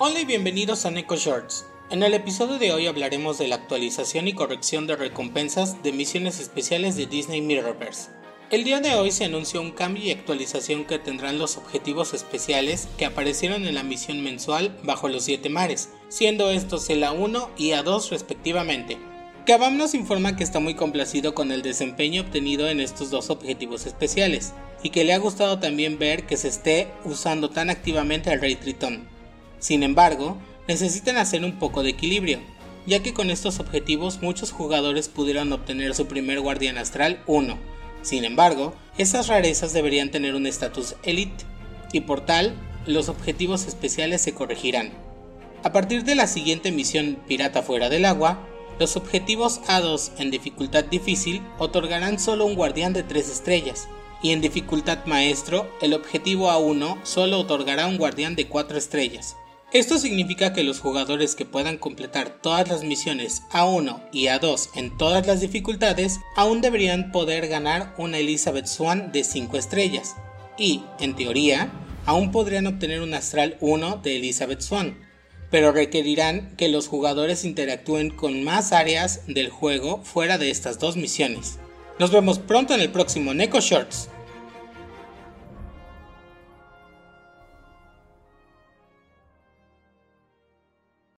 Hola y bienvenidos a Neko Shorts. En el episodio de hoy hablaremos de la actualización y corrección de recompensas de misiones especiales de Disney Mirrorverse. El día de hoy se anunció un cambio y actualización que tendrán los objetivos especiales que aparecieron en la misión mensual Bajo los Siete Mares, siendo estos el A1 y A2 respectivamente. Kabam nos informa que está muy complacido con el desempeño obtenido en estos dos objetivos especiales, y que le ha gustado también ver que se esté usando tan activamente el Rey Tritón. Sin embargo, necesitan hacer un poco de equilibrio, ya que con estos objetivos muchos jugadores pudieron obtener su primer guardián astral 1. Sin embargo, esas rarezas deberían tener un estatus elite, y por tal, los objetivos especiales se corregirán. A partir de la siguiente misión Pirata fuera del agua, los objetivos A2 en dificultad difícil otorgarán solo un guardián de 3 estrellas, y en dificultad maestro el objetivo A1 solo otorgará un guardián de 4 estrellas. Esto significa que los jugadores que puedan completar todas las misiones A1 y A2 en todas las dificultades aún deberían poder ganar una Elizabeth Swan de 5 estrellas y, en teoría, aún podrían obtener un Astral 1 de Elizabeth Swan, pero requerirán que los jugadores interactúen con más áreas del juego fuera de estas dos misiones. Nos vemos pronto en el próximo Neko Shorts.